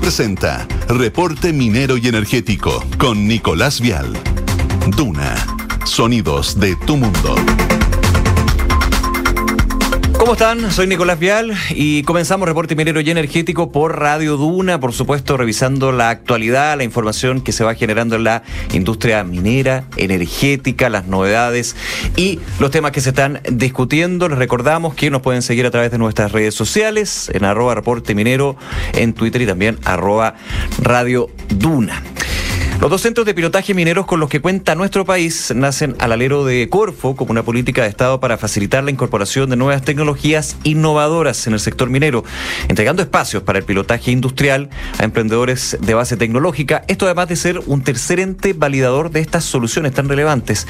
Presenta Reporte Minero y Energético con Nicolás Vial. Duna, sonidos de tu mundo. ¿Cómo están? Soy Nicolás Vial y comenzamos Reporte Minero y Energético por Radio Duna, por supuesto revisando la actualidad, la información que se va generando en la industria minera, energética, las novedades y los temas que se están discutiendo. Les recordamos que nos pueden seguir a través de nuestras redes sociales, en arroba Reporte Minero, en Twitter y también arroba Radio Duna. Los dos centros de pilotaje mineros con los que cuenta nuestro país nacen al alero de Corfo como una política de Estado para facilitar la incorporación de nuevas tecnologías innovadoras en el sector minero, entregando espacios para el pilotaje industrial a emprendedores de base tecnológica. Esto además de ser un tercer ente validador de estas soluciones tan relevantes,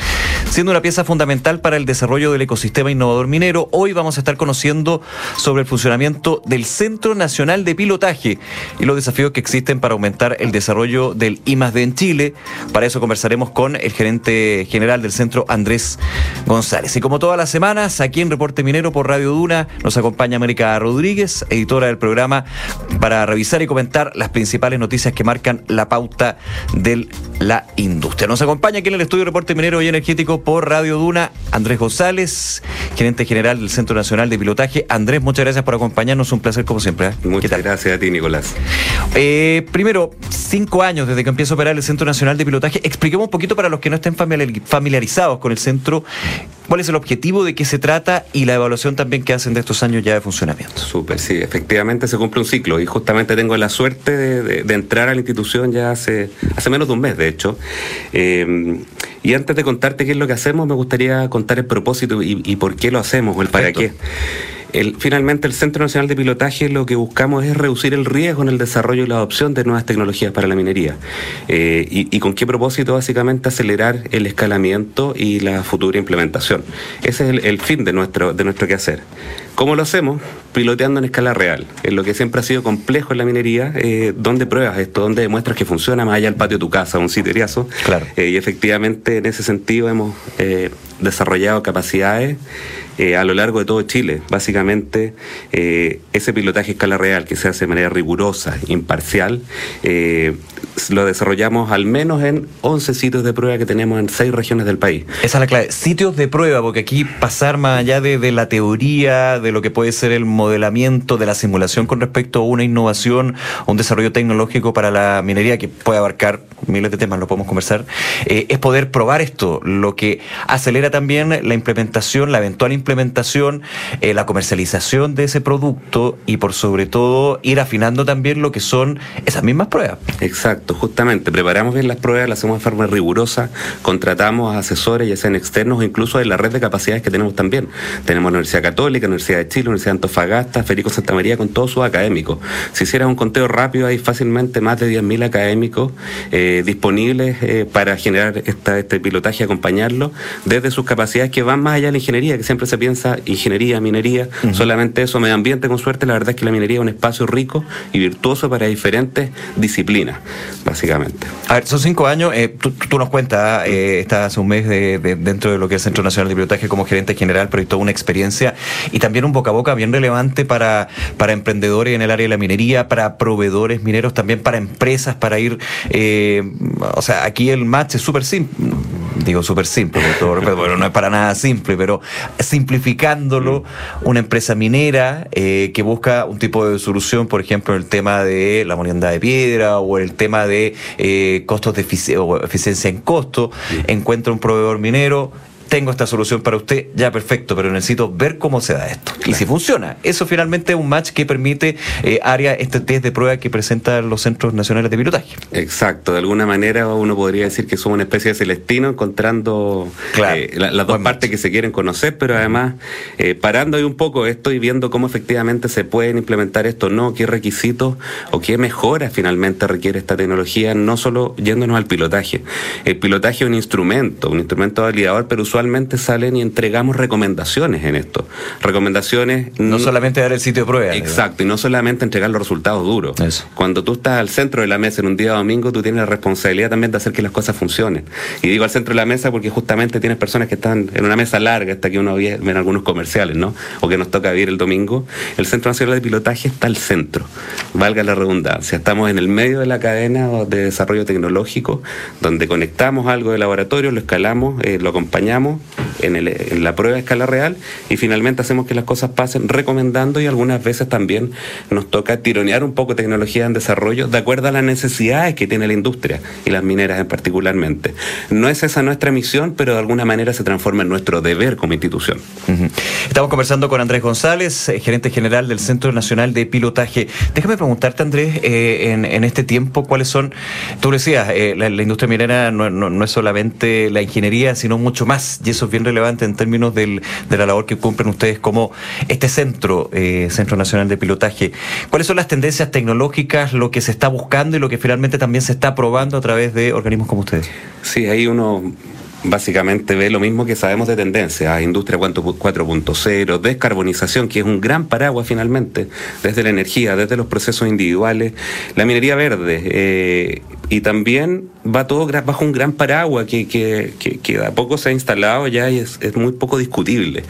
siendo una pieza fundamental para el desarrollo del ecosistema innovador minero. Hoy vamos a estar conociendo sobre el funcionamiento del Centro Nacional de Pilotaje y los desafíos que existen para aumentar el desarrollo del I+D en Chile. Para eso conversaremos con el gerente general del centro, Andrés González. Y como todas las semanas, aquí en Reporte Minero por Radio Duna, nos acompaña América Rodríguez, editora del programa, para revisar y comentar las principales noticias que marcan la pauta de la industria. Nos acompaña aquí en el estudio Reporte Minero y Energético por Radio Duna, Andrés González, gerente general del Centro Nacional de Pilotaje. Andrés, muchas gracias por acompañarnos, un placer como siempre. ¿eh? Muchas gracias a ti, Nicolás. Eh, primero, cinco años desde que empieza a operar el Centro Nacional de Pilotaje. Expliquemos un poquito para los que no estén familiarizados con el centro, cuál es el objetivo, de qué se trata y la evaluación también que hacen de estos años ya de funcionamiento. Súper, sí, efectivamente se cumple un ciclo y justamente tengo la suerte de, entrar a la institución ya hace, hace menos de un mes, de hecho. Eh, y antes de contarte qué es lo que hacemos, me gustaría contar el propósito y, por qué lo hacemos o el para qué finalmente, el Centro Nacional de Pilotaje lo que buscamos es reducir el riesgo en el desarrollo y la adopción de nuevas tecnologías para la minería. Eh, y, con qué propósito? Básicamente acelerar el escalamiento y la futura implementación. Ese es el, fin de nuestro, de nuestro quehacer. ¿Cómo lo hacemos? Piloteando en escala real, en lo que siempre ha sido complejo en la minería, eh, donde pruebas esto, donde demuestras que funciona más allá del patio de tu casa, un sitieriazo. Claro. Eh, y efectivamente en ese sentido hemos desarrollado capacidades eh, a lo largo de todo Chile. Básicamente, eh, ese pilotaje a escala real que se hace de manera rigurosa, imparcial, eh, lo desarrollamos al menos en 11 sitios de prueba que tenemos en 6 regiones del país. Esa es la clave. Sitios de prueba, porque aquí pasar más allá de, la teoría, de lo que puede ser el modelamiento, de la simulación con respecto a una innovación, un desarrollo tecnológico para la minería que puede abarcar miles de temas, lo podemos conversar, es poder probar esto, lo que acelera también la implementación, la eventual implementación, eh, la comercialización de ese producto y por sobre todo ir afinando también lo que son esas mismas pruebas. Exacto, justamente, preparamos bien las pruebas, las hacemos de forma rigurosa, contratamos a asesores, ya sean externos o incluso en la red de capacidades que tenemos también. Tenemos la Universidad Católica, Universidad de Chile, Universidad de Antofagasta, Federico Santa María, con todos sus académicos. Si hiciera un conteo rápido, hay fácilmente más de 10.000 académicos eh, disponibles eh, para generar esta, este pilotaje y acompañarlo desde sus capacidades que van más allá de la ingeniería, que siempre se piensa ingeniería, minería, solamente eso, medio ambiente con suerte, la verdad es que la minería es un espacio rico y virtuoso para diferentes disciplinas, básicamente. A ver, son cinco años, eh, tú, nos cuentas, eh, estás hace un mes de, dentro de lo que es el Centro Nacional de Pilotaje como gerente general, pero hay toda una experiencia y también un boca a boca bien relevante para, para emprendedores en el área de la minería, para proveedores mineros, también para empresas, para ir, eh, o sea, aquí el match es súper simple digo súper simple, bueno, no es para nada simple, pero simplificándolo, mm. una empresa minera eh, que busca un tipo de solución, por ejemplo, en el tema de la molienda de piedra o el tema de eh, costos de eficiencia en costo, encuentra un proveedor minero, tengo esta solución para usted, ya perfecto, pero necesito ver cómo se da esto. Y si funciona. Eso finalmente es un match que permite eh, área, este test de prueba que presentan los centros nacionales de pilotaje. Exacto, de alguna manera uno podría decir que somos una especie de celestino encontrando eh, las dos partes que se quieren conocer, pero además eh, parando ahí un poco esto y viendo cómo efectivamente se pueden implementar esto, no, qué requisitos o qué mejoras finalmente requiere esta tecnología, no solo yéndonos al pilotaje. El pilotaje es un instrumento, un instrumento validador, pero usualmente mensualmente salen y entregamos recomendaciones en esto. Recomendaciones... No solamente dar el sitio de prueba. Exacto, y no solamente entregar los resultados duros. Cuando tú estás al centro de la mesa en un día domingo, tú tienes la responsabilidad también de hacer que las cosas funcionen. Y digo al centro de la mesa porque justamente tienes personas que están en una mesa larga, hasta que uno ve en algunos comerciales, ¿no? O que nos toca vivir el domingo. El Centro Nacional de Pilotaje está al centro, valga la redundancia. Estamos en el medio de la cadena de desarrollo tecnológico, donde conectamos algo de laboratorio, lo escalamos, eh, lo acompañamos Então, en, la prueba de escala real y finalmente hacemos que las cosas pasen recomendando y algunas veces también nos toca tironear un poco tecnología en desarrollo de acuerdo a las necesidades que tiene la industria y las mineras en particularmente. No es esa nuestra misión, pero de alguna manera se transforma en nuestro deber como institución. Estamos conversando con Andrés González, eh, gerente general del Centro Nacional de Pilotaje. Déjame preguntarte, Andrés, eh, en, este tiempo, ¿cuáles son, tú decías, eh, la, industria minera no, es solamente la ingeniería, sino mucho más, y eso es bien relevante en términos de la labor que cumplen ustedes como este centro, Centro Nacional de Pilotaje. ¿Cuáles son las tendencias tecnológicas, lo que se está buscando y lo que finalmente también se está probando a través de organismos como ustedes? Sí, hay uno básicamente ve lo mismo que sabemos de tendencia, industria 4.0, descarbonización, que es un gran paraguas finalmente, desde la energía, desde los procesos individuales, la minería verde, eh, y también va todo bajo un gran paraguas que, que, que, a poco se ha instalado ya y es, muy poco discutible.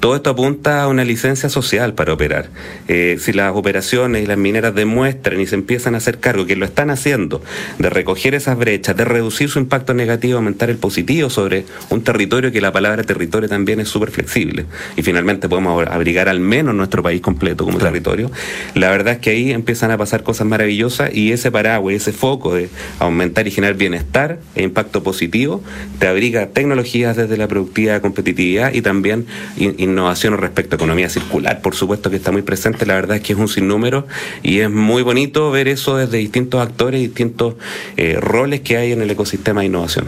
Todo esto apunta a una licencia social para operar. Eh, si las operaciones y las mineras demuestran y se empiezan a hacer cargo, que lo están haciendo, de recoger esas brechas, de reducir su impacto negativo, aumentar el positivo sobre un territorio que la palabra territorio también es súper flexible y finalmente podemos abrigar al menos nuestro país completo como territorio, la verdad es que ahí empiezan a pasar cosas maravillosas y ese paraguas, ese foco de aumentar y generar bienestar e impacto positivo, te abriga tecnologías desde la productividad, competitividad y también innovación respecto a economía circular, por supuesto que está muy presente, la verdad es que es un sinnúmero y es muy bonito ver eso desde distintos actores, distintos eh, roles que hay en el ecosistema de innovación.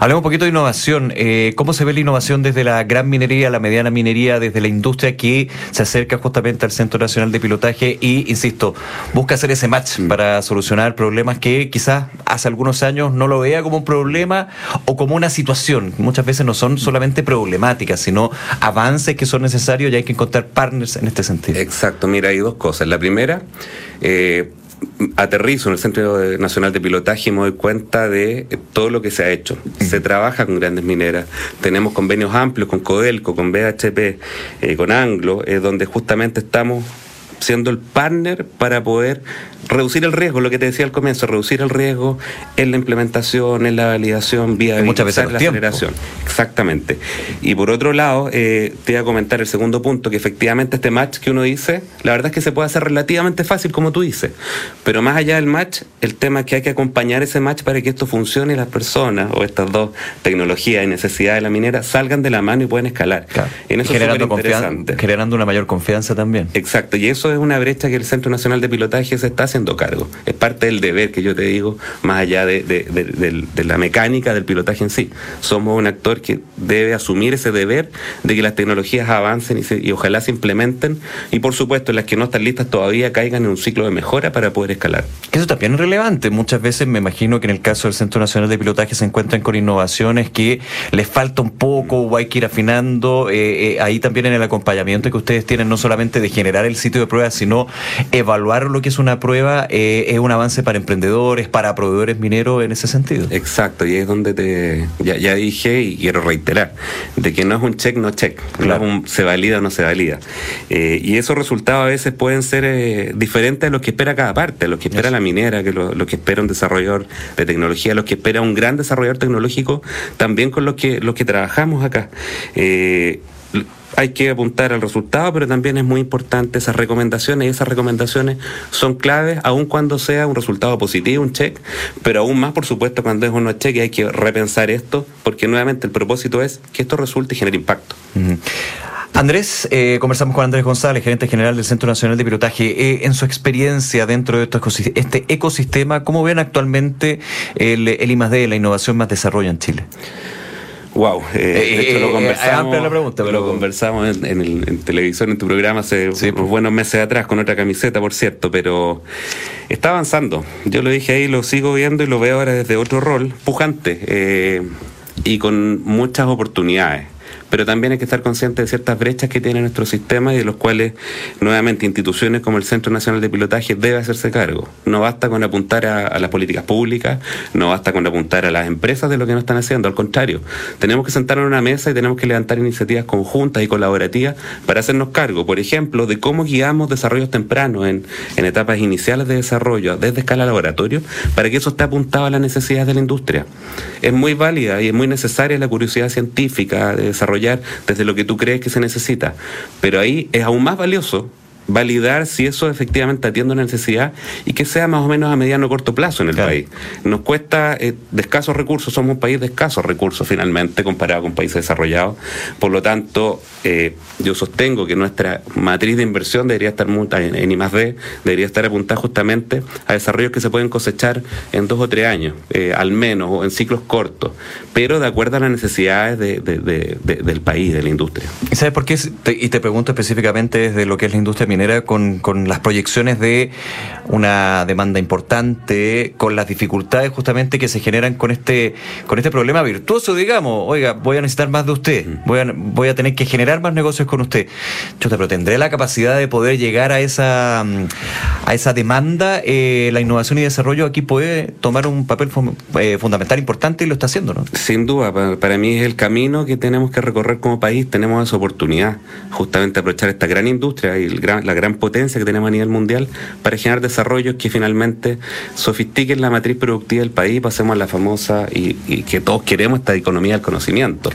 Hablemos un poquito de innovación, eh, ¿cómo se ve la innovación desde la gran minería, la mediana minería, desde la industria que se acerca justamente al Centro Nacional de Pilotaje y, insisto, busca hacer ese match mm. para solucionar problemas que quizás hace algunos años no lo vea como un problema o como una situación. Muchas veces no son solamente problemáticas, sino avances que son necesarios y hay que encontrar partners en este sentido. Exacto, mira, hay dos cosas. La primera, eh, aterrizo en el Centro Nacional de Pilotaje y me doy cuenta de todo lo que se ha hecho. Se trabaja con grandes mineras, tenemos convenios amplios con Codelco, con BHP, eh, con Anglo, eh, donde justamente estamos siendo el partner para poder reducir el riesgo, lo que te decía al comienzo, reducir el riesgo en la implementación, en la validación, vía muchas veces la aceleración. Exactamente. Y por otro lado, eh, te voy a comentar el segundo punto, que efectivamente este match que uno dice, la verdad es que se puede hacer relativamente fácil, como tú dices. Pero más allá del match, el tema es que hay que acompañar ese match para que esto funcione y las personas o estas dos tecnologías y necesidades de la minera salgan de la mano y puedan escalar. En eso generando, generando una mayor confianza también. Exacto. Y eso es una brecha que el Centro Nacional de Pilotaje se está haciendo cargo. Es parte del deber que yo te digo, más allá de, la mecánica del pilotaje en sí. Somos un actor que debe asumir ese deber de que las tecnologías avancen y, ojalá se implementen y por supuesto las que no están listas todavía caigan en un ciclo de mejora para poder escalar. Eso también es relevante. Muchas veces me imagino que en el caso del Centro Nacional de Pilotaje se encuentran con innovaciones que les falta un poco o hay que ir afinando. Eh, eh, ahí también en el acompañamiento que ustedes tienen no solamente de generar el sitio de prueba, sino evaluar lo que es una prueba eh, es un avance para emprendedores, para proveedores mineros en ese sentido. Exacto, y es donde te ya, dije y quiero reiterar, de que no es un check, no check, se valida o no se valida. Eh, y esos resultados a veces pueden ser eh, diferentes a lo que espera cada parte, a lo que espera la minera, que lo, que espera un desarrollador de tecnología, lo que espera un gran desarrollador tecnológico, también con lo que, lo que trabajamos acá hay que apuntar al resultado, pero también es muy importante esas recomendaciones y esas recomendaciones son claves aun cuando sea un resultado positivo, un check, pero aún más, por supuesto, cuando es un no check hay que repensar esto, porque nuevamente el propósito es que esto resulte y genere impacto. Andrés, eh, conversamos con Andrés González, gerente general del Centro Nacional de Pilotaje. Eh, en su experiencia dentro de este ecosistema, ¿cómo ven actualmente el, el I+.D., la innovación más desarrollo en Chile? Wow, eh, de hecho lo conversamos, la pregunta, pero... lo conversamos en, en, televisión, en tu programa, hace unos pues. buenos meses atrás, con otra camiseta, por cierto, pero está avanzando. Yo lo dije ahí, lo sigo viendo y lo veo ahora desde otro rol, pujante. Eh, y con muchas oportunidades pero también hay que estar consciente de ciertas brechas que tiene nuestro sistema y de los cuales nuevamente instituciones como el Centro Nacional de Pilotaje debe hacerse cargo. No basta con apuntar a, las políticas públicas, no basta con apuntar a las empresas de lo que no están haciendo, al contrario, tenemos que sentarnos en una mesa y tenemos que levantar iniciativas conjuntas y colaborativas para hacernos cargo, por ejemplo, de cómo guiamos desarrollos tempranos en, en etapas iniciales de desarrollo desde escala laboratorio para que eso esté apuntado a las necesidades de la industria. Es muy válida y es muy necesaria la curiosidad científica de desarrollar desde lo que tú crees que se necesita. Pero ahí es aún más valioso validar si eso efectivamente atiende una necesidad y que sea más o menos a mediano o corto plazo en el país. Nos cuesta eh, de escasos recursos, somos un país de escasos recursos finalmente comparado con países desarrollados. Por lo tanto, eh, yo sostengo que nuestra matriz de inversión debería estar en, en I D, debería estar apuntada justamente a desarrollos que se pueden cosechar en dos o tres años, eh, al menos, o en ciclos cortos, pero de acuerdo a las necesidades del país, de la industria. ¿Y sabes por qué? y te pregunto específicamente desde lo que es la industria con, con las proyecciones de una demanda importante, con las dificultades justamente que se generan con este, con este problema virtuoso, digamos. Oiga, voy a necesitar más de usted, voy a, voy a tener que generar más negocios con usted. Chuta, pero tendré la capacidad de poder llegar a esa, a esa demanda. Eh, la innovación y desarrollo aquí puede tomar un papel eh, fundamental importante y lo está haciendo, ¿no? Sin duda, para, para mí es el camino que tenemos que recorrer como país. Tenemos esa oportunidad, justamente aprovechar esta gran industria y el gran, la gran potencia que tenemos a nivel mundial para generar desarrollos que finalmente sofistiquen la matriz productiva del país, pasemos a la famosa y, que todos queremos esta economía del conocimiento.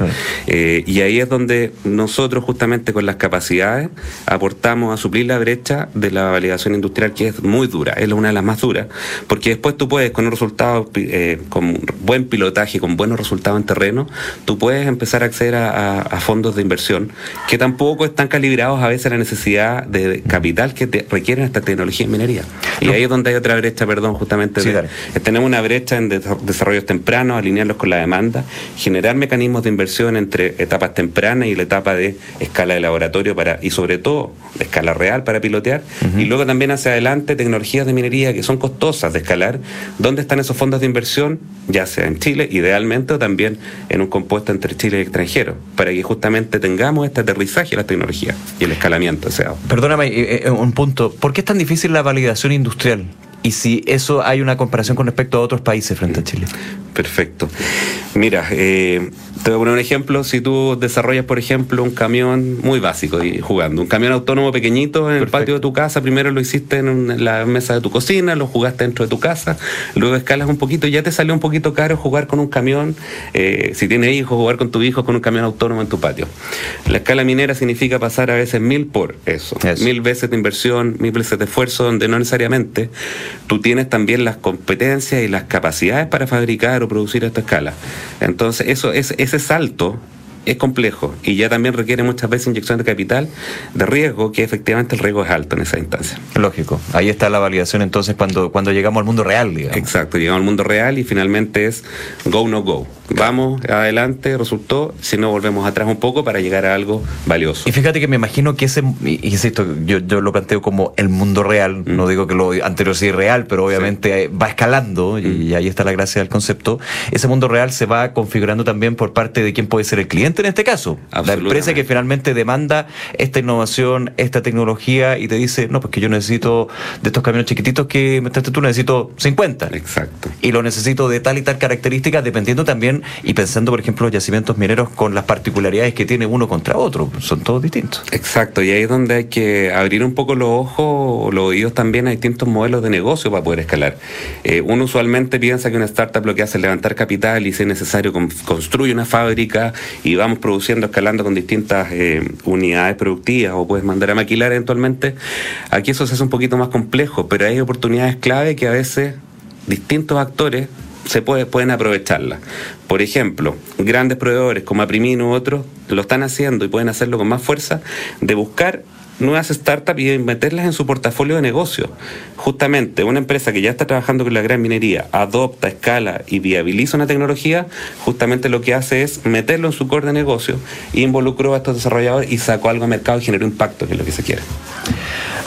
Eh, y ahí es donde nosotros justamente con las capacidades aportamos a suplir la brecha de la validación industrial que es muy dura, es una de las más duras, porque después tú puedes con un resultado, eh, con buen pilotaje, con buenos resultados en terreno, tú puedes empezar a acceder a, a fondos de inversión que tampoco están calibrados a veces a la necesidad de capital que te requieren esta tecnología en minería. Y ahí es donde hay otra brecha, perdón, justamente. tenemos una brecha en desarrollos tempranos, alinearlos con la demanda, generar mecanismos de inversión entre etapas tempranas y la etapa de escala de laboratorio para y sobre todo de escala real para pilotear. Y luego también hacia adelante tecnologías de minería que son costosas de escalar. ¿Dónde están esos fondos de inversión? Ya sea en Chile, idealmente, o también en un compuesto entre Chile y extranjero, para que justamente tengamos este aterrizaje de la tecnología y el escalamiento deseado. Perdóname, eh, eh, un punto. ¿Por qué es tan difícil la validación industrial? Y si eso hay una comparación con respecto a otros países frente a Chile. Perfecto. Mira, eh, te voy a poner un ejemplo. Si tú desarrollas, por ejemplo, un camión muy básico y jugando, un camión autónomo pequeñito en el patio de tu casa, primero lo hiciste en, la mesa de tu cocina, lo jugaste dentro de tu casa, luego escalas un poquito, y ya te salió un poquito caro jugar con un camión, eh, si tienes hijos, jugar con tu hijo con un camión autónomo en tu patio. La escala minera significa pasar a veces mil por eso, mil veces de inversión, mil veces de esfuerzo, donde no necesariamente tú tienes también las competencias y las capacidades para fabricar o producir a esta escala. Entonces, eso es ese salto es complejo y ya también requiere muchas veces inyección de capital de riesgo, que efectivamente el riesgo es alto en esa instancia. Lógico. Ahí está la validación entonces cuando, cuando llegamos al mundo real, digamos. Exacto, llegamos al mundo real y finalmente es go no go. Vamos adelante, resultó, si no volvemos atrás un poco para llegar a algo valioso. Y fíjate que me imagino que ese, insisto, yo, yo lo planteo como el mundo real, no mm. digo que lo anterior sea irreal, pero obviamente va escalando y, y mm. ahí está la gracia del concepto. Ese mundo real se va configurando también por parte de quién puede ser el cliente en este caso. La empresa que finalmente demanda esta innovación, esta tecnología y te dice, no, pues que yo necesito de estos camiones chiquititos que me tú, necesito 50. Exacto. Y lo necesito de tal y tal características, dependiendo también y pensando, por ejemplo, los yacimientos mineros con las particularidades que tiene uno contra otro. Son todos distintos. Exacto. Y ahí es donde hay que abrir un poco los ojos, los oídos también a distintos modelos de negocio para poder escalar. Eh, uno usualmente piensa que una startup lo que hace es levantar capital y si es necesario construye una fábrica y vamos produciendo, escalando con distintas eh, unidades productivas o puedes mandar a maquilar eventualmente, aquí eso se hace un poquito más complejo, pero hay oportunidades clave que a veces distintos actores se puede, pueden aprovecharlas. Por ejemplo, grandes proveedores como Aprimin u otros lo están haciendo y pueden hacerlo con más fuerza de buscar nuevas startups y meterlas en su portafolio de negocio. Justamente, una empresa que ya está trabajando con la gran minería, adopta, escala y viabiliza una tecnología, justamente lo que hace es meterlo en su core de negocio, involucró a estos desarrolladores y sacó algo al mercado y generó impacto, que es lo que se quiere.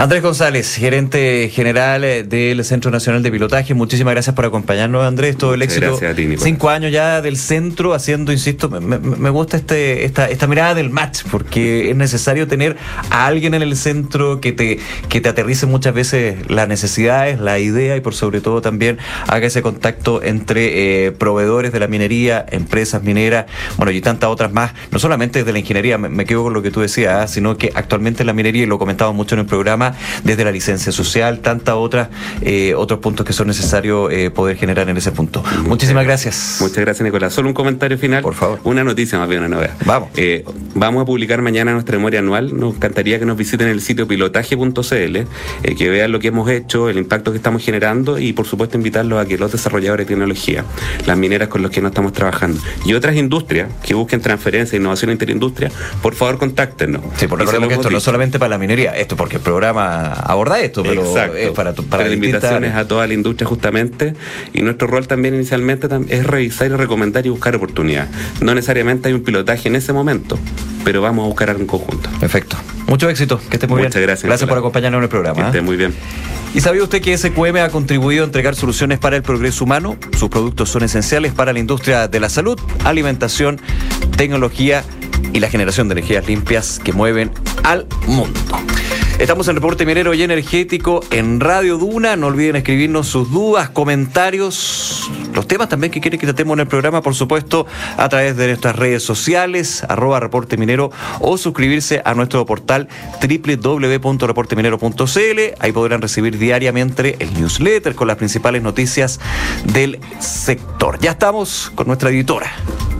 Andrés González, gerente general eh, del Centro Nacional de Pilotaje, muchísimas gracias por acompañarnos, Andrés. Todo el éxito. Gracias a ti. Cinco años ya del centro, haciendo, insisto, me, gusta este, esta, esta mirada del match, porque es necesario tener a alguien en el centro que te, que te aterrice muchas veces las necesidades, la idea y por sobre todo también haga ese contacto entre eh, proveedores de la minería, empresas mineras, bueno, y tantas otras más, no solamente desde la ingeniería, me, me quedo con lo que tú decías, ¿ah? sino que actualmente en la minería, y lo comentaba mucho en el programa, desde la licencia social, tantas otras, eh, otros puntos que son necesarios eh, poder generar en ese punto. Muchísimas gracias. Muchas gracias, Nicolás. Solo un comentario final. Por favor. Una noticia más bien, una novedad. Vamos. Eh, vamos a publicar mañana nuestra memoria anual. Nos encantaría que nos visiten el sitio pilotaje.cl, que vean lo que hemos hecho, el impacto que estamos generando y, por supuesto, invitarlos a que los desarrolladores de tecnología, las mineras con los que no estamos trabajando y otras industrias que busquen transferencia e innovación interindustria, por favor, contáctenos. Sí, recordemos lo que esto no es solamente para la minería, esto porque el programa aborda esto, pero Exacto. es para, para Pero la distintas invitación es áreas. a toda la industria justamente y nuestro rol también inicialmente es revisar y recomendar y buscar oportunidades. No necesariamente hay un pilotaje en ese momento, pero vamos a buscar algo en conjunto. Perfecto. Mucho éxito, que esté muy Muchas bien. gracias, Gracias por acompañarnos en el Que programa. esté ¿eh? muy bien. ¿Y sabía usted que SQM ha contribuido a entregar soluciones para el progreso humano? Sus productos son esenciales para la industria de la salud, alimentación, tecnología y la generación de energías limpias que mueven al mundo. Estamos en Reporte Minero y Energético en Radio Duna. No olviden escribirnos sus dudas, comentarios, los temas también que quieren que tratemos en el programa, por supuesto, a través de nuestras redes sociales, arroba Reporte Minero, o suscribirse a nuestro portal www.reporteminero.cl. Ahí podrán recibir diariamente el newsletter con las principales noticias del sector. Ya estamos con nuestra editora,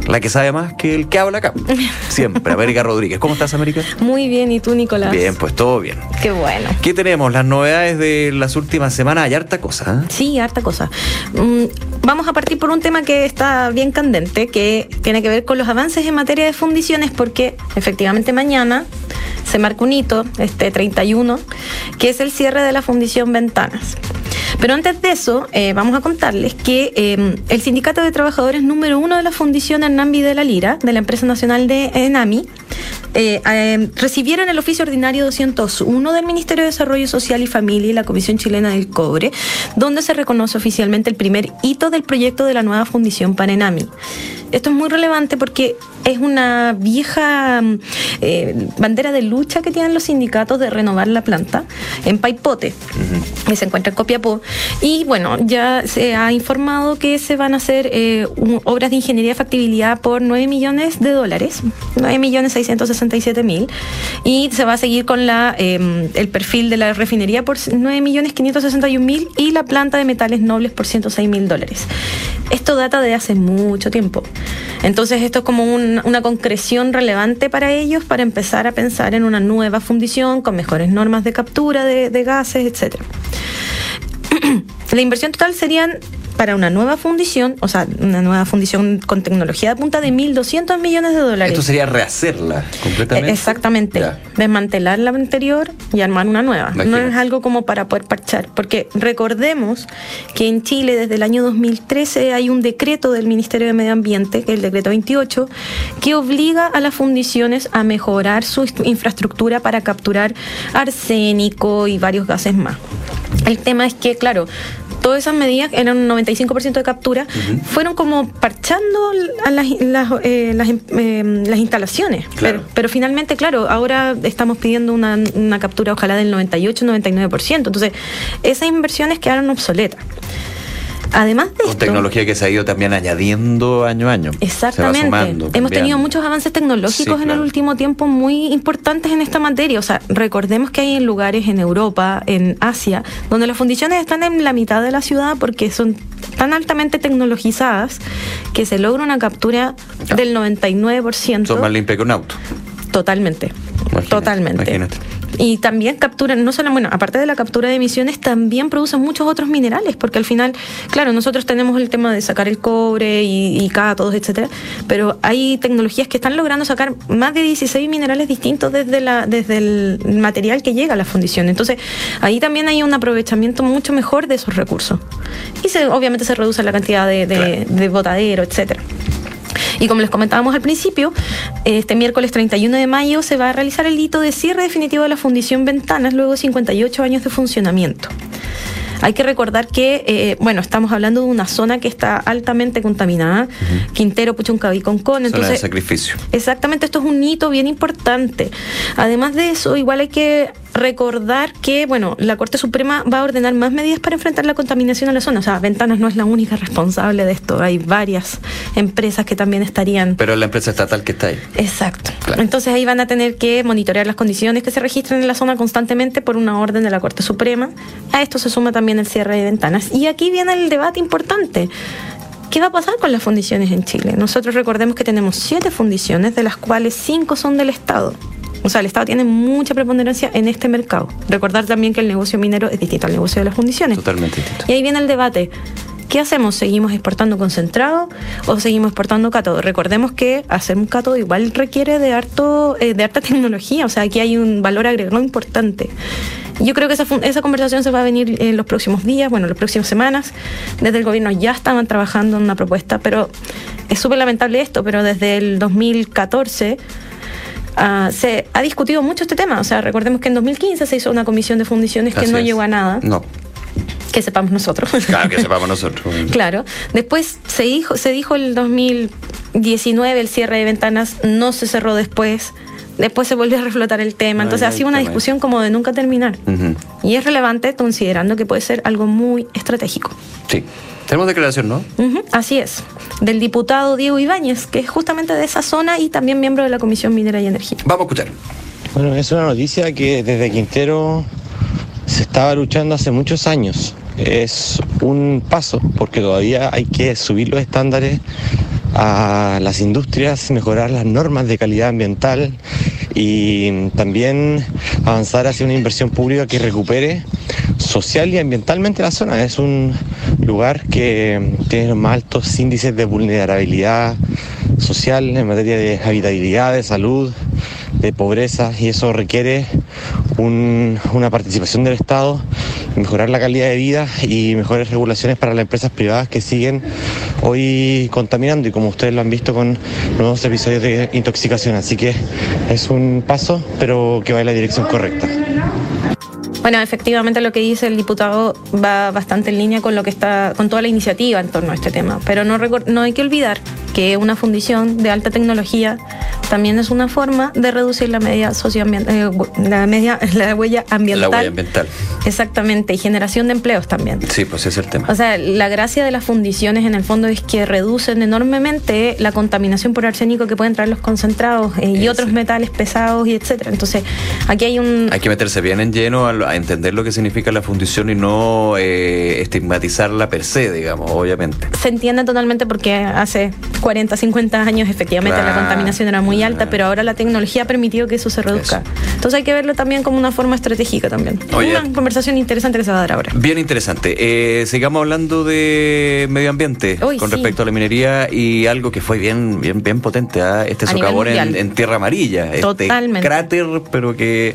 la que sabe más que el que habla acá. Siempre, América Rodríguez. ¿Cómo estás, América? Muy bien, ¿y tú, Nicolás? Bien, pues todo bien. Qué bueno. ¿Qué tenemos? Las novedades de las últimas semanas. Hay harta cosa. ¿eh? Sí, harta cosa. Mm, vamos a partir por un tema que está bien candente, que tiene que ver con los avances en materia de fundiciones, porque efectivamente mañana se marca un hito, este 31, que es el cierre de la fundición Ventanas. Pero antes de eso, eh, vamos a contarles que eh, el Sindicato de Trabajadores número uno de la Fundición Hernán de la Lira, de la empresa nacional de ENAMI, eh, eh, recibieron el oficio ordinario 201 del Ministerio de Desarrollo Social y Familia y la Comisión Chilena del Cobre, donde se reconoce oficialmente el primer hito del proyecto de la nueva fundición para ENAMI. Esto es muy relevante porque es una vieja mm, eh, bandera de lucha que tienen los sindicatos de renovar la planta en Paipote, que se encuentra en Copiapó. Y bueno, ya se ha informado que se van a hacer eh, un- obras de ingeniería de factibilidad por 9 millones de dólares, 9 millones 667 mil. Y se va a seguir con la, eh, el perfil de la refinería por 9 millones 561 mil y la planta de metales nobles por 106 mil dólares. Esto data de hace mucho tiempo. Entonces esto es como un- una concreción relevante para ellos para empezar a pensar en una nueva fundición con mejores normas de captura de, de gases, etcétera. La inversión total serían para una nueva fundición, o sea, una nueva fundición con tecnología de punta de 1.200 millones de dólares. Esto sería rehacerla completamente. Eh, Exactamente. Ya. Desmantelar la anterior y armar una nueva. No es algo como para poder parchar. Porque recordemos que en Chile desde el año 2013 hay un decreto del Ministerio de Medio Ambiente, que es el decreto 28, que obliga a las fundiciones a mejorar su infraestructura para capturar arsénico y varios gases más. El tema es que, claro, todas esas medidas, eran un 95% de captura, fueron como parchando a las, las, eh, las, eh, las instalaciones. Claro. Pero, pero finalmente, claro, ahora estamos pidiendo una, una captura ojalá del 98-99%. Entonces, esas inversiones quedaron obsoletas. Además de Con esto, tecnología que se ha ido también añadiendo año a año. Exactamente. sumando, Hemos tenido muchos avances tecnológicos Sí, en claro. el último tiempo muy importantes en esta materia. O sea, recordemos que hay lugares en Europa, en Asia, donde las fundiciones están en la mitad de la ciudad porque son tan altamente tecnologizadas que se logra una captura del 99%. Son más limpias que un auto. Totalmente. Imagínate, totalmente. imagínate. Y también capturan, no solo, bueno, aparte de la captura de emisiones, también producen muchos otros minerales, porque al final, claro, nosotros tenemos el tema de sacar el cobre y, y cátodos, etcétera, pero hay tecnologías que están logrando sacar más de 16 minerales distintos desde, la, desde el material que llega a la fundición. Entonces, ahí también hay un aprovechamiento mucho mejor de esos recursos. Y se, obviamente se reduce la cantidad de, de, Claro. de botadero, etcétera. Y como les comentábamos al principio, este miércoles 31 de mayo se va a realizar el hito de cierre definitivo de la Fundición Ventanas luego de 58 años de funcionamiento. Hay que recordar que, eh, bueno, estamos hablando de una zona que está altamente contaminada, Quintero, Puchuncaví, Concón. Entonces, zona de sacrificio. Exactamente, esto es un hito bien importante. Además de eso, igual hay que recordar que, bueno, la Corte Suprema va a ordenar más medidas para enfrentar la contaminación en la zona. O sea, Ventanas no es la única responsable de esto. Hay varias empresas que también estarían. Pero la empresa estatal que está ahí. Exacto. Entonces ahí van a tener que monitorear las condiciones que se registran en la zona constantemente por una orden de la Corte Suprema. A esto se suma también el cierre de ventanas. Y aquí viene el debate importante. ¿Qué va a pasar con las fundiciones en Chile? Nosotros recordemos que tenemos siete fundiciones, de las cuales cinco son del Estado. O sea, el Estado tiene mucha preponderancia en este mercado. Recordar también que el negocio minero es distinto al negocio de las fundiciones. Totalmente distinto. Y ahí viene el debate. ¿Qué hacemos? ¿Seguimos exportando concentrado o seguimos exportando cátodo? Recordemos que hacer un cátodo igual requiere de, harto, eh, de harta tecnología, o sea, aquí hay un valor agregado importante. Yo creo que esa, esa conversación se va a venir en los próximos días, bueno, en las próximas semanas. Desde el gobierno ya estaban trabajando en una propuesta, pero es súper lamentable esto, pero desde el 2014 Se ha discutido mucho este tema. O sea, recordemos que en 2015 se hizo una comisión de fundiciones que no llegó a nada. No. Que sepamos nosotros. Claro, que sepamos nosotros. claro. Después se dijo, se dijo el 2019 el cierre de ventanas, no se cerró después. Después se volvió a reflotar el tema. Entonces ha sido una discusión como de nunca terminar. Y es relevante considerando que puede ser algo muy estratégico. Sí. Tenemos declaración, ¿no? así es. Del diputado Diego Ibáñez, que es justamente de esa zona y también miembro de la Comisión Minera y Energía. Vamos a escuchar. Bueno, es una noticia que desde Quintero se estaba luchando hace muchos años. Es un paso, porque todavía hay que subir los estándares a las industrias, mejorar las normas de calidad ambiental y también avanzar hacia una inversión pública que recupere social y ambientalmente la zona. Es un lugar que tiene los más altos índices de vulnerabilidad social en materia de habitabilidad, de salud, de pobreza y eso requiere una participación del Estado, mejorar la calidad de vida y mejores regulaciones para las empresas privadas que siguen hoy contaminando y como ustedes lo han visto con nuevos episodios de intoxicación. Así que es un paso, pero que va en la dirección correcta. Bueno, efectivamente lo que dice el diputado va bastante en línea con lo que está, con toda la iniciativa en torno a este tema. Pero no, no hay que olvidar que una fundición de alta tecnología también es una forma de reducir la media socioambiental, eh, la media, la huella ambiental. La huella ambiental. Exactamente, y generación de empleos también. Sí, pues ese es el tema. O sea, la gracia de las fundiciones en el fondo es que reducen enormemente la contaminación por arsénico que pueden traer los concentrados eh, y otros metales pesados y etcétera. Entonces, aquí hay un hay que meterse bien en lleno a, entender lo que significa la fundición y no eh, estigmatizarla per se, digamos, obviamente. Se entiende totalmente porque hace 40, 50 años efectivamente la contaminación era muy alta, pero ahora la tecnología ha permitido que eso se reduzca. Entonces hay que verlo también como una forma estratégica también. una conversación interesante que se va a dar ahora. Bien interesante. Eh, sigamos hablando de medio ambiente con respecto a la minería y algo que fue bien, bien, bien potente, ¿ah? este socavón en, Tierra Amarilla. Este Totalmente. Este cráter, pero que...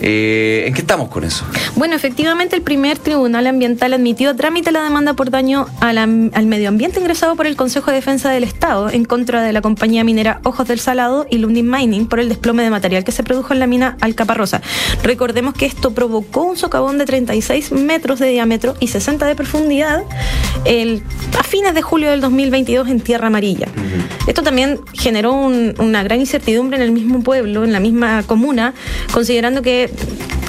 Eh, ¿En qué estamos con eso? Bueno, efectivamente el primer tribunal ambiental admitió a trámite la demanda por daño al medio ambiente ingresado por el Consejo de Defensa del Estado en contra de la compañía minera Ojos del Salado y Lundin Mining por el desplome de material que se produjo en la mina Alcaparrosa. Recordemos que esto provocó un socavón de 36 metros de diámetro y 60 de profundidad el, a fines de julio del 2022 en Tierra Amarilla. Esto también generó una gran incertidumbre en el mismo pueblo, en la misma comuna, considerando que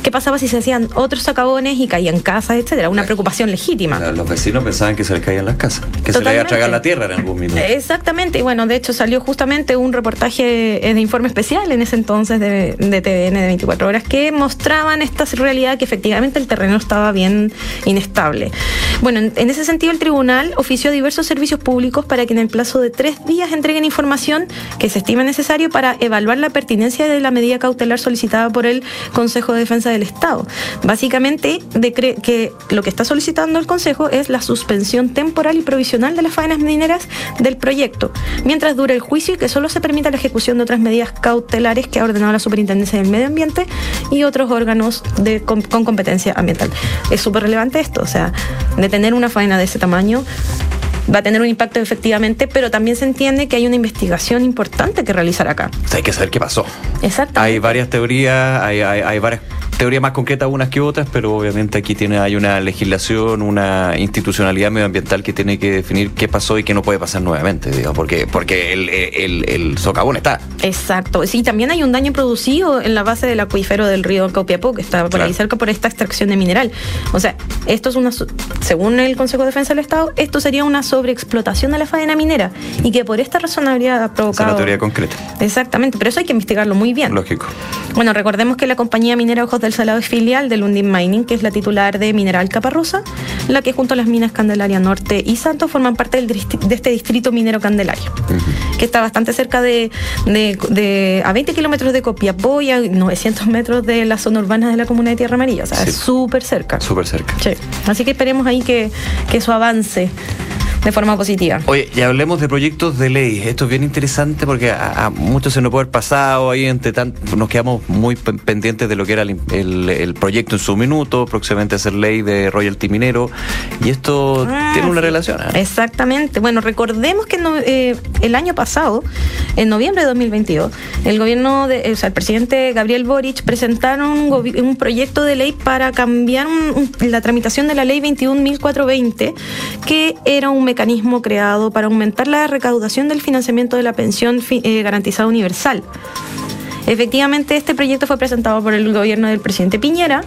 qué pasaba si se hacían otros socavones y caían casas, etcétera. Una preocupación legítima. Los vecinos pensaban que se les caían las casas, que se les iba a tragar la tierra en algún minuto. Exactamente, y bueno, de hecho salió justamente un reportaje eh, de informe especial en ese entonces de, de TVN de 24 horas que mostraban esta realidad que efectivamente el terreno estaba bien inestable. Bueno, en, ese sentido el tribunal ofició diversos servicios públicos para que en el plazo de tres días entreguen información que se estima necesario para evaluar la pertinencia de la medida cautelar solicitada por el Consejo de Defensa del Estado. Básicamente, que lo que está solicitando el Consejo es la suspensión temporal y provisional de las faenas mineras del proyecto, mientras dure el juicio y que solo se permita la ejecución de otras medidas cautelares que ha ordenado la Superintendencia del Medio Ambiente y otros órganos de, con, competencia ambiental. Es súper relevante esto, o sea, de tener una faena de ese tamaño va a tener un impacto efectivamente, pero también se entiende que hay una investigación importante que realizar acá. hay que saber qué pasó. Exacto. Hay varias teorías, hay, hay, hay varias teorías más concretas unas que otras, pero obviamente aquí tiene hay una legislación, una institucionalidad medioambiental que tiene que definir qué pasó y qué no puede pasar nuevamente, digamos, porque, porque el, el, el socavón está. Exacto. Sí, también hay un daño producido en la base del acuífero del río Copiapó, que está por ahí cerca por esta extracción de mineral. O sea, esto es una, según el Consejo de Defensa del Estado, esto sería una sobreexplotación de la faena minera y que por esta razón habría provocado. Es una teoría concreta. Exactamente, pero eso hay que investigarlo muy bien. Lógico. Bueno, recordemos que la compañía minera Ojos del Salado es filial del Lundin Mining, que es la titular de Mineral Caparrosa, la que junto a las minas Candelaria Norte y Santos forman parte del de este distrito minero Candelario, que está bastante cerca de, de, a 20 kilómetros de Copiapó y a 900 metros de la zona urbana de la comuna de Tierra Amarilla, o sea, es súper cerca. Súper cerca. Sí. Así que esperemos ahí que, que eso avance de forma positiva. Oye, y hablemos de proyectos de ley. Esto es bien interesante porque a, muchos se nos puede haber pasado ahí, entre tanto, nos quedamos muy pendientes de lo que era el, proyecto en su minuto, próximamente a ser ley de royalty minero, y esto ah, tiene una relación. ¿eh? Exactamente. Bueno, recordemos que eh, el año pasado, en noviembre de 2022, el gobierno, de, o sea, el presidente Gabriel Boric presentaron un, proyecto de ley para cambiar la tramitación de la ley 21.420, que era un mecanismo creado para aumentar la recaudación del financiamiento de la pensión eh, garantizada universal. Efectivamente, este proyecto fue presentado por el gobierno del presidente Piñera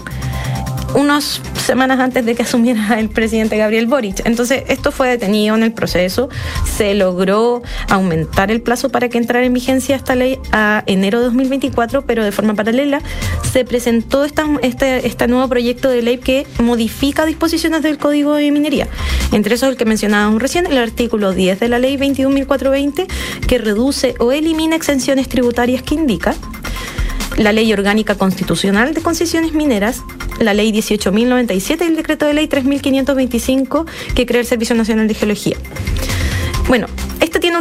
unas semanas antes de que asumiera el presidente Gabriel Boric. Entonces, esto fue detenido en el proceso. Se logró aumentar el plazo para que entrara en vigencia esta ley a enero de 2024, pero de forma paralela se presentó esta, este, este nuevo proyecto de ley que modifica disposiciones del Código de Minería. Entre esos el que mencionábamos recién, el artículo 10 de la ley 21.420, que reduce o elimina exenciones tributarias que indica la Ley Orgánica Constitucional de Concesiones Mineras, la Ley 18.097 y el Decreto de Ley 3.525 que crea el Servicio Nacional de Geología. Bueno,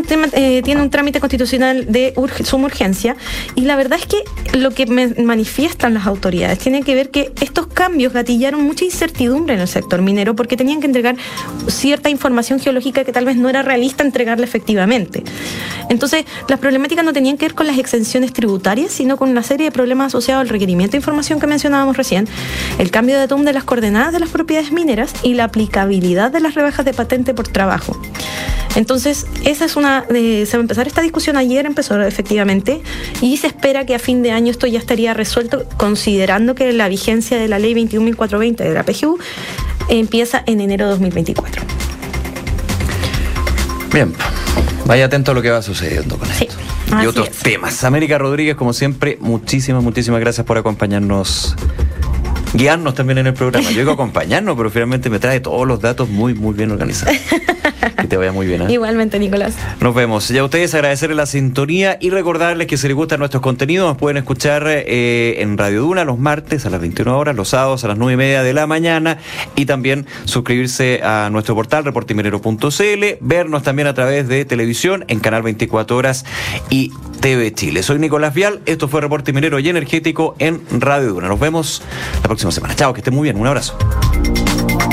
tiene un, tema, eh, tiene un trámite constitucional de suma urgencia y la verdad es que lo que manifiestan las autoridades tiene que ver que estos cambios gatillaron mucha incertidumbre en el sector minero porque tenían que entregar cierta información geológica que tal vez no era realista entregarla efectivamente. Entonces, las problemáticas no tenían que ver con las exenciones tributarias, sino con una serie de problemas asociados al requerimiento de información que mencionábamos recién, el cambio de TOM de las coordenadas de las propiedades mineras y la aplicabilidad de las rebajas de patente por trabajo. Entonces, esa es una. Se va a empezar esta discusión ayer, empezó efectivamente, y se espera que a fin de año esto ya estaría resuelto, considerando que la vigencia de la ley 21.420 de la PGU empieza en enero de 2024. Bien, vaya atento a lo que va sucediendo con esto. Y otros temas. América Rodríguez, como siempre, muchísimas, muchísimas gracias por acompañarnos guiarnos también en el programa. Yo digo acompañarnos, pero finalmente me trae todos los datos muy, muy bien organizados. Que te vaya muy bien. ¿eh? Igualmente, Nicolás. Nos vemos. Ya a ustedes agradecerles la sintonía y recordarles que si les gustan nuestros contenidos, nos pueden escuchar eh, en Radio Duna los martes a las 21 horas, los sábados a las 9 y media de la mañana y también suscribirse a nuestro portal reportiminero.cl, vernos también a través de televisión en Canal 24 Horas y TV Chile. Soy Nicolás Vial, esto fue Reporte Minero y Energético en Radio Duna. Nos vemos la próxima semana. Chao, que estén muy bien. Un abrazo.